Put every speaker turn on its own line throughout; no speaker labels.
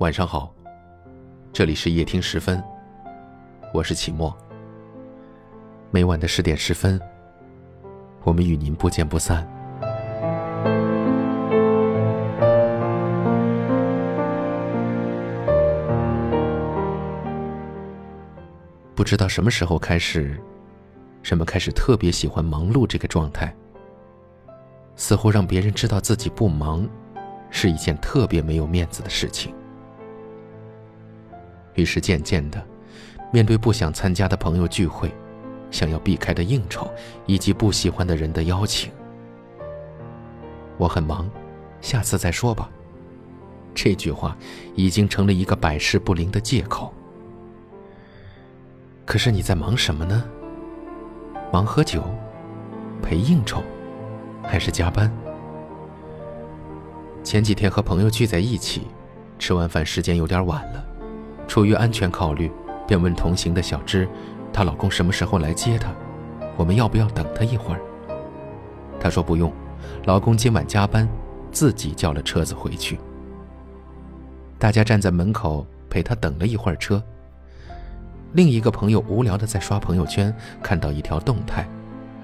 晚上好，这里是夜听十分，我是启墨。每晚的十点十分，我们与您不见不散。不知道什么时候开始，人们开始特别喜欢忙碌这个状态，似乎让别人知道自己不忙，是一件特别没有面子的事情。于是渐渐的，面对不想参加的朋友聚会，想要避开的应酬，以及不喜欢的人的邀请，我很忙，下次再说吧。这句话已经成了一个百试不灵的借口。可是你在忙什么呢？忙喝酒，陪应酬，还是加班？前几天和朋友聚在一起，吃完饭时间有点晚了。出于安全考虑，便问同行的小芝，她老公什么时候来接她？我们要不要等他一会儿？她说不用，老公今晚加班，自己叫了车子回去。大家站在门口陪她等了一会儿车。另一个朋友无聊的在刷朋友圈，看到一条动态，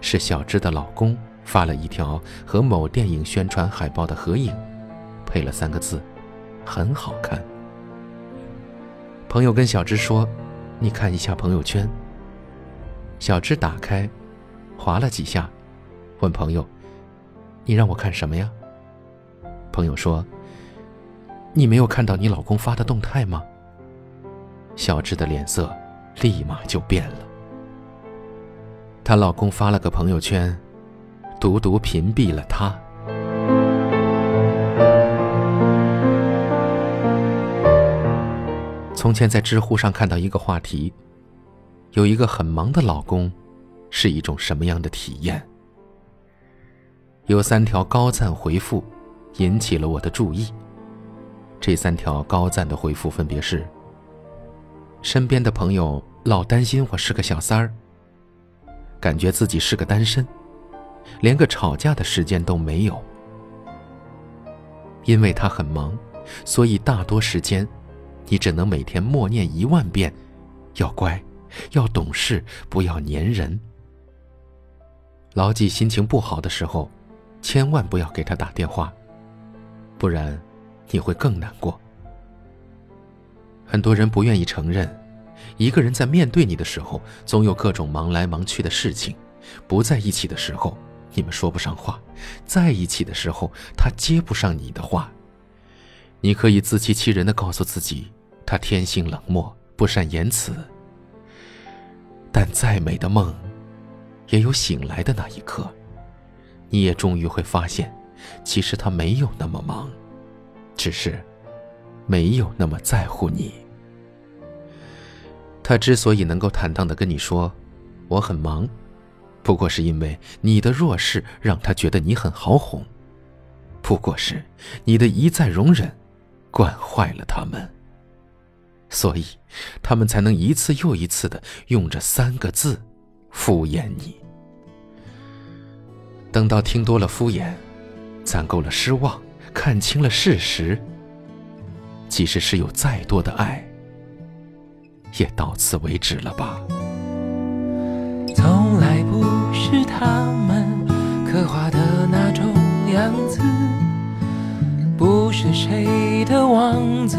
是小芝的老公发了一条和某电影宣传海报的合影，配了三个字：很好看。朋友跟小芝说：“你看一下朋友圈。”小芝打开，划了几下，问朋友：“你让我看什么呀？”朋友说：“你没有看到你老公发的动态吗？”小芝的脸色立马就变了。她老公发了个朋友圈，独独屏蔽了她。从前在知乎上看到一个话题，有一个很忙的老公，是一种什么样的体验？有三条高赞回复，引起了我的注意。这三条高赞的回复分别是：身边的朋友老担心我是个小三儿，感觉自己是个单身，连个吵架的时间都没有。因为他很忙，所以大多时间。你只能每天默念一万遍：“要乖，要懂事，不要粘人。”牢记心情不好的时候，千万不要给他打电话，不然你会更难过。很多人不愿意承认，一个人在面对你的时候，总有各种忙来忙去的事情；不在一起的时候，你们说不上话；在一起的时候，他接不上你的话。你可以自欺欺人的告诉自己。他天性冷漠，不善言辞。但再美的梦，也有醒来的那一刻。你也终于会发现，其实他没有那么忙，只是没有那么在乎你。他之所以能够坦荡的跟你说“我很忙”，不过是因为你的弱势让他觉得你很好哄，不过是你的一再容忍，惯坏了他们。所以，他们才能一次又一次的用这三个字敷衍你。等到听多了敷衍，攒够了失望，看清了事实，即使是有再多的爱，也到此为止了吧。
从来不是他们刻画的那种样子，不是谁的王子。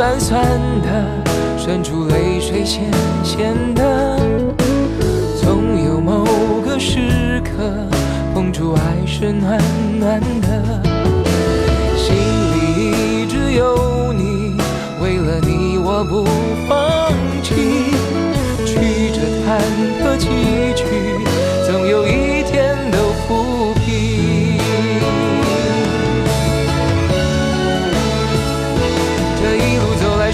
酸酸的。渗出泪水咸咸的。总有某个时刻，碰触爱是暖暖的。心里一直有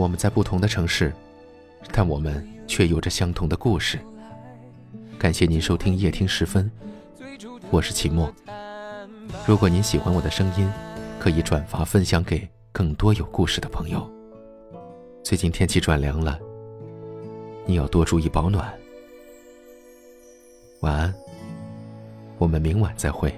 我们在不同的城市，但我们却有着相同的故事。感谢您收听夜听时分，我是齐墨。如果您喜欢我的声音，可以转发分享给更多有故事的朋友。最近天气转凉了，你要多注意保暖。晚安，我们明晚再会。